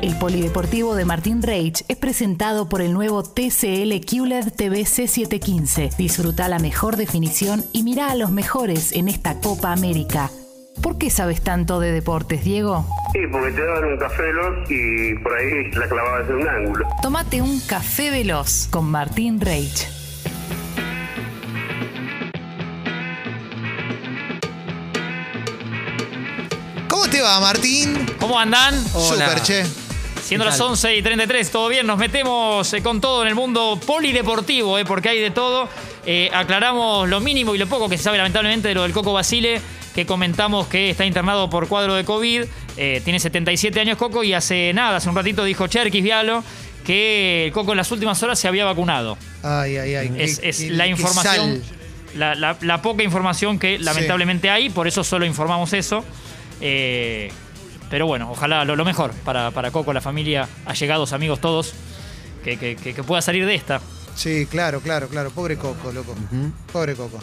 El Polideportivo de Martín Reich es presentado por el nuevo TCL QLED TV C715. Disfruta la mejor definición y mira a los mejores en esta Copa América. ¿Por qué sabes tanto de deportes, Diego? Sí, porque te daban un café veloz y por ahí la clavabas en un ángulo. Tómate un café veloz con Martín Reich. ¿Cómo te va, Martín? ¿Cómo andan? Super, che. Siendo las 11 y 33, todo bien, nos metemos eh, con todo en el mundo polideportivo, eh, porque hay de todo. Eh, aclaramos lo mínimo y lo poco que se sabe lamentablemente de lo del Coco Basile, que comentamos que está internado por cuadro de COVID. Eh, tiene 77 años Coco y hace nada, hace un ratito dijo Cherkis Vialo que el Coco en las últimas horas se había vacunado. Ay, ay, ay. Es, qué- es qué- la información, la, la- la poca información que lamentablemente hay, por eso solo informamos eso. Eh, pero bueno, ojalá lo, lo mejor para, para Coco, la familia, allegados, amigos, todos, que, que- que- que pueda salir de esta. Sí, claro, claro, claro. Pobre Coco, loco. Pobre Coco.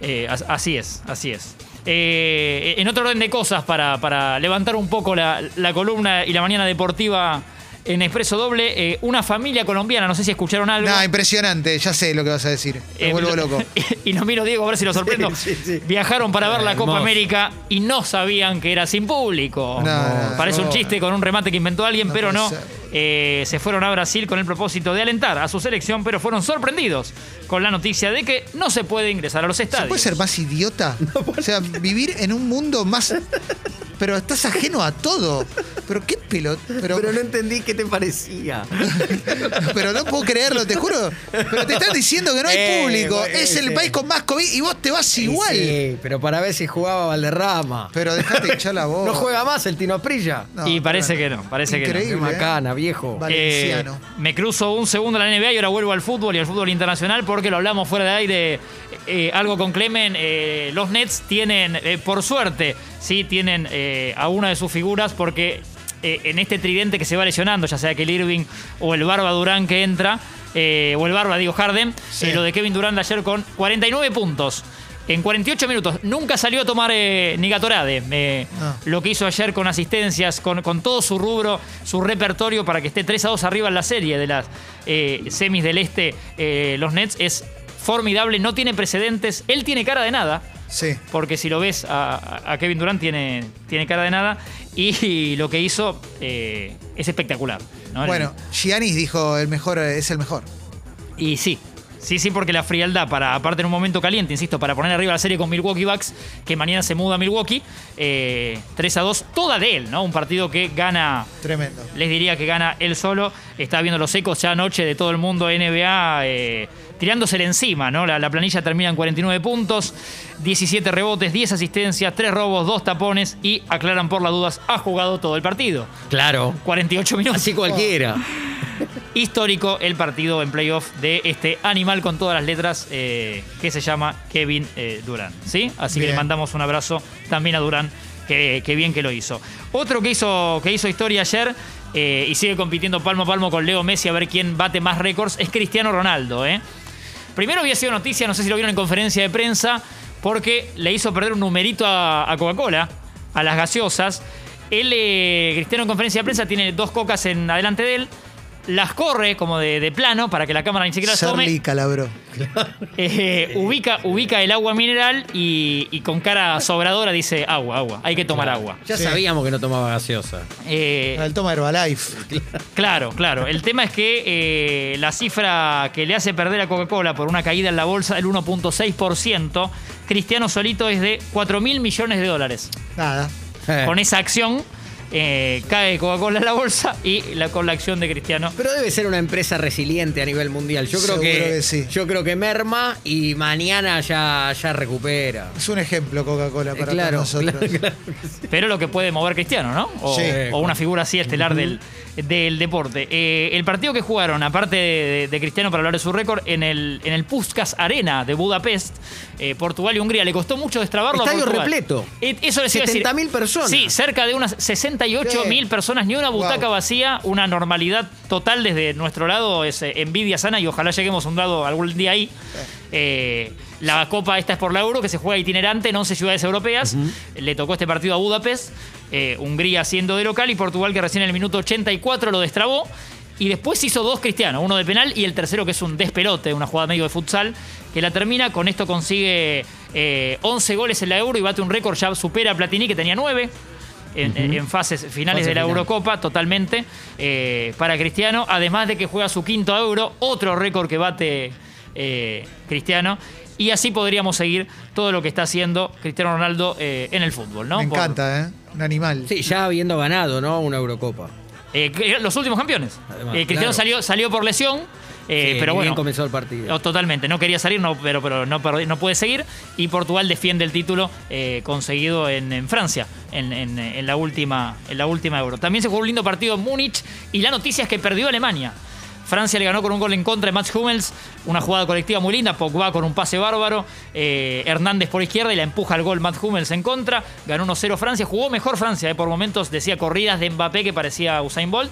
Eh, as- así es, así es. Eh, en otro orden de cosas, para, para levantar un poco la, la columna y la mañana deportiva en Expreso Doble, eh, una familia colombiana, no sé si escucharon algo. Nah, impresionante. Ya sé lo que vas a decir. Me Eh, vuelvo lo- loco. y lo miro, Diego, a ver si lo sorprendo. Sí, sí, sí. Viajaron para ver la Copa Hermoso. América y no sabían que era sin público. No, no, Parece un chiste con un remate que inventó alguien, No pero no. Eh, se fueron a Brasil con el propósito de alentar a su selección, pero fueron sorprendidos con la noticia de que no se puede ingresar a los ¿Se estadios. puede ser más idiota? o sea, vivir en un mundo más. Pero estás ajeno a todo. Pero qué pelot. Pero, Pero no entendí qué te parecía. pero no puedo creerlo, te juro. Pero te están diciendo que no hay Eh, público. Es el sí. país con más COVID y vos te vas igual. Sí, pero para ver si jugaba Valderrama. Pero dejate echar la voz. No juega más el Tino Prilla. No, y parece bueno. que no, parece Increíble. Qué ¿eh? macana, viejo. Vale. que no. Valenciano. Eh, me cruzo un segundo en la NBA y ahora vuelvo al fútbol y al fútbol internacional porque lo hablamos fuera de aire. eh, algo con Clemen, eh, los Nets tienen, eh, por suerte, sí, tienen eh, a una de sus figuras porque eh, en este tridente que se va lesionando, ya sea que el Irving o el Barba Durán que entra, eh, o el Barba, digo Harden, Sí. eh, lo de Kevin Durant de ayer con 49 puntos. En 48 minutos, nunca salió a tomar eh, ni Gatorade. Eh, No. Lo que hizo ayer con asistencias, con, con todo su rubro, su repertorio para que esté 3 a 2 arriba en la serie de las eh, semis del este, los Nets, es formidable, no tiene precedentes. Él tiene cara de nada, Sí. porque si lo ves a, a Kevin Durant tiene, tiene cara de nada, y, lo que hizo eh, es espectacular. ¿no? Bueno, Giannis dijo el mejor es el mejor. Y sí. Sí, sí, porque la frialdad, para, aparte en un momento caliente, insisto, para poner arriba la serie con Milwaukee Bucks, que mañana se muda a Milwaukee, eh, 3 a 2, toda de él, ¿no? Un partido que gana Tremendo. les diría que gana él solo. Está viendo los ecos ya anoche de todo el mundo NBA eh, tirándosele encima, ¿no? La, la planilla termina en 49 puntos, 17 rebotes, 10 asistencias, 3 robos, 2 tapones y, aclaran por las dudas, ha jugado todo el partido. Claro. 48 minutos. Así cualquiera. Histórico el partido en playoff de este animal con todas las letras eh, que se llama Kevin eh, Durant. ¿Sí? Así que le mandamos un abrazo también a Durant, que, que bien que lo hizo. Otro que hizo, que hizo historia ayer eh, y sigue compitiendo palmo a palmo con Leo Messi a ver quién bate más récords es Cristiano Ronaldo. ¿eh? Primero había sido noticia, no sé si lo vieron en conferencia de prensa, porque le hizo perder un numerito a, a Coca-Cola, a las gaseosas. Él, Cristiano en conferencia de prensa, tiene dos cocas en adelante de él, las corre como de, de plano para que la cámara ni siquiera las tome. Charlie Calabro. Eh, ubica, ubica el agua mineral y, y con cara sobradora dice agua, agua, hay que tomar agua. Ya Sí. sabíamos que no tomaba gaseosa. Eh, El toma Herbalife. Claro, claro. El tema es que eh, la cifra que le hace perder a Coca-Cola por una caída en la bolsa del 1.6%, Cristiano solito es de 4 mil millones de dólares. Nada. Eh. Con esa acción eh, cae Coca-Cola en la bolsa y la, con la acción de Cristiano. Pero debe ser una empresa resiliente a nivel mundial. Yo creo Seguro que, que sí. yo creo que merma y mañana ya, ya recupera. Es un ejemplo Coca-Cola Eh, para claro, todos nosotros. claro, claro. Pero lo que puede mover Cristiano, ¿no? O, Sí. o una figura así estelar del, del deporte. Eh, el partido que jugaron, aparte de, de Cristiano para hablar de su récord, en el, en el Puskas Arena de Budapest, eh, Portugal y Hungría, le costó mucho destrabarlo a Estadio Portugal. repleto. Eh, Eso les iba a decir. 70.000 personas. Sí, cerca de unas 68 mil Sí. personas, ni una butaca Wow. vacía, una normalidad total desde nuestro lado, es eh, envidia sana y ojalá lleguemos a un lado algún día ahí. Eh, la copa esta es por la Euro, que se juega itinerante en 11 ciudades europeas. Le tocó este partido a Budapest. eh, Hungría siendo de local y Portugal que recién en el minuto 84 lo destrabó. Y después hizo dos cristianos, uno de penal y el tercero que es un despelote, una jugada medio de futsal, que la termina. Con esto consigue eh, 11 goles en la Euro y bate un récord, ya supera a Platini que tenía 9 en, en fases finales Fase de la final. Eurocopa, totalmente, eh, para Cristiano. Además de que juega su quinto Euro, otro récord que bate eh, Cristiano. Y así podríamos seguir todo lo que está haciendo Cristiano Ronaldo eh, en el fútbol, ¿no? Me Por- encanta, ¿eh? Un animal. Sí, ya habiendo ganado, ¿no? Una Eurocopa. Eh, los últimos campeones. Además, Eh, Cristiano claro. salió, salió por lesión, eh, Sí, pero bueno. bien comenzó el partido. No, totalmente, no quería salir, no, pero, pero no, puede seguir. Y Portugal defiende el título eh, conseguido en, en Francia en, en- en la última, en la última Euro. También se jugó un lindo partido en Múnich y la noticia es que perdió Alemania. Francia le ganó con un gol en contra de Mats Hummels, una jugada colectiva muy linda, Pogba con un pase bárbaro, eh, Hernández por izquierda y la empuja al gol Mats Hummels en contra, ganó 1-0 Francia, jugó mejor Francia, eh, por momentos decía corridas de Mbappé que parecía Usain Bolt.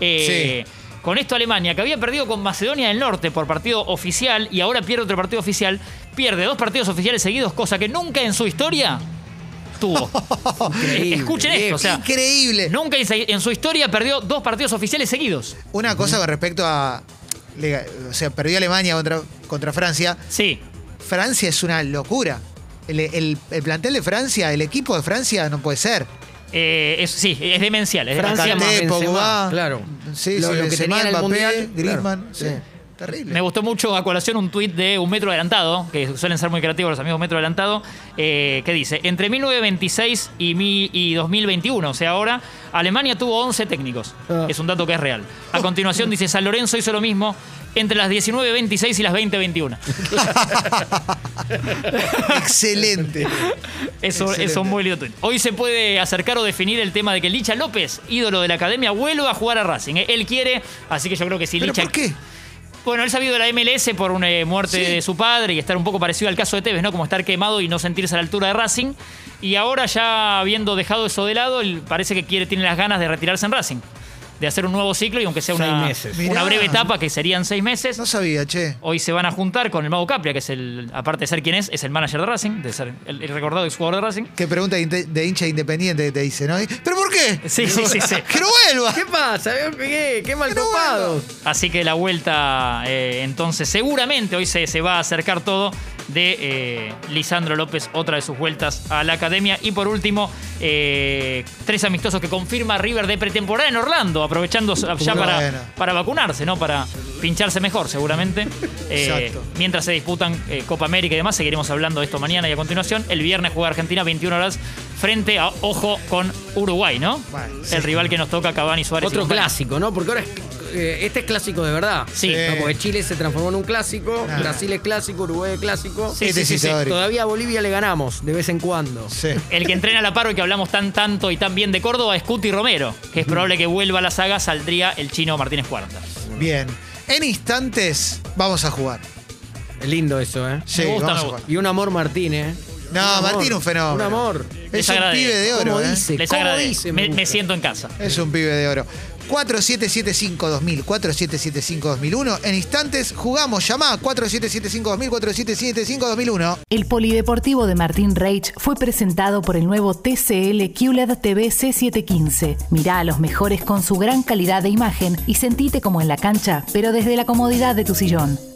Eh, Con esto Alemania, que había perdido con Macedonia del Norte por partido oficial y ahora pierde otro partido oficial, pierde dos partidos oficiales seguidos, cosa que nunca en su historia tuvo. Increíble, Escuchen esto, o sea, Increíble. nunca en su historia perdió dos partidos oficiales seguidos. Una cosa con respecto a. O sea, perdió Alemania contra, contra Francia. Sí, Francia es una locura. El, el- el plantel de Francia, el equipo de Francia no puede ser. eh, es, sí, es demencial. Es Francia Pogba. claro. Sí, Lo- sí, lo que Benzema, tenía en el Mbappé, Mundial, Griezmann. claro, sí. Terrible. Me gustó mucho a colación un tuit de un metro adelantado, que suelen ser muy creativos los amigos metro adelantado, eh, que dice, entre 1926 y, mi- y 2021, o sea, ahora, Alemania tuvo 11 técnicos. Ah. Es un dato que es real. A continuación dice, San Lorenzo hizo lo mismo entre las 19.26 y las 20.21. Excelente. Eso Excelente. es un muy lindo tuit. Hoy se puede acercar o definir el tema de que Licha López, ídolo de la academia, vuelva a jugar a Racing. ¿eh? Él quiere, así que yo creo que si ¿Pero Licha... por qué? Bueno, él sabido de la MLS por una eh, muerte Sí. de su padre y estar un poco parecido al caso de Tevez, ¿no? Como estar quemado y no sentirse a la altura de Racing. Y ahora ya habiendo dejado eso de lado, él parece que quiere, tiene las ganas de retirarse en Racing. De hacer un nuevo ciclo y aunque sea una, meses. una Mirá. breve etapa, que serían seis meses. No sabía, che. Hoy se van a juntar con el Mago Capria, que es el, aparte de ser quien es, es el manager de Racing, de ser el, el recordado exjugador de Racing. Qué pregunta de, hincha independiente que te dice, ¿no? ¿Pero qué? Sí, sí, sí, sí. ¡Que no vuelva! ¿Qué pasa? ¿Qué, qué mal. Así que la vuelta, eh, entonces, seguramente hoy se, se va a acercar todo de eh, Lisandro López, otra de sus vueltas a la academia. Y por último, eh, tres amistosos que confirma River de pretemporada en Orlando, aprovechando ya Bueno. para, para vacunarse, ¿no? Para pincharse mejor, seguramente. Eh, Exacto. mientras se disputan eh, Copa América y demás, seguiremos hablando de esto mañana y a continuación. El viernes juega Argentina 21 horas frente a, ojo, con Uruguay, ¿no? Bueno, el sí. rival que nos toca, Cavani Suárez. Otro clásico, ¿no? Porque ahora es, eh, este es clásico de verdad. Sí. No, porque Chile se transformó en un clásico. Brasil es clásico, Uruguay es clásico. Sí, Este sí, sí. Todavía a Bolivia le ganamos de vez en cuando. Sí. El que entrena a la paro y que hablamos tan tanto y tan bien de Córdoba es Cuti Romero, que es probable que vuelva a la saga, saldría el chino Martínez Cuarta. Bien. En instantes vamos a jugar. Es lindo eso, ¿eh? Sí, Me gusta, vamos me a gusta. jugar. Y un amor Martínez. No, Un amor. Martín un fenómeno. Un amor. Es Les un pibe de oro, ¿Cómo ¿eh? dice? Les ¿Cómo dice? Me, Me me gusta. siento en casa. Es un pibe de oro. 4775-2000, 4775-2001. En instantes jugamos. Llamá 4775-2000, 4775-2001. El Polideportivo de Martín Reich fue presentado por el nuevo TCL QLED TV C715. Mirá a los mejores con su gran calidad de imagen y sentite como en la cancha, pero desde la comodidad de tu sillón.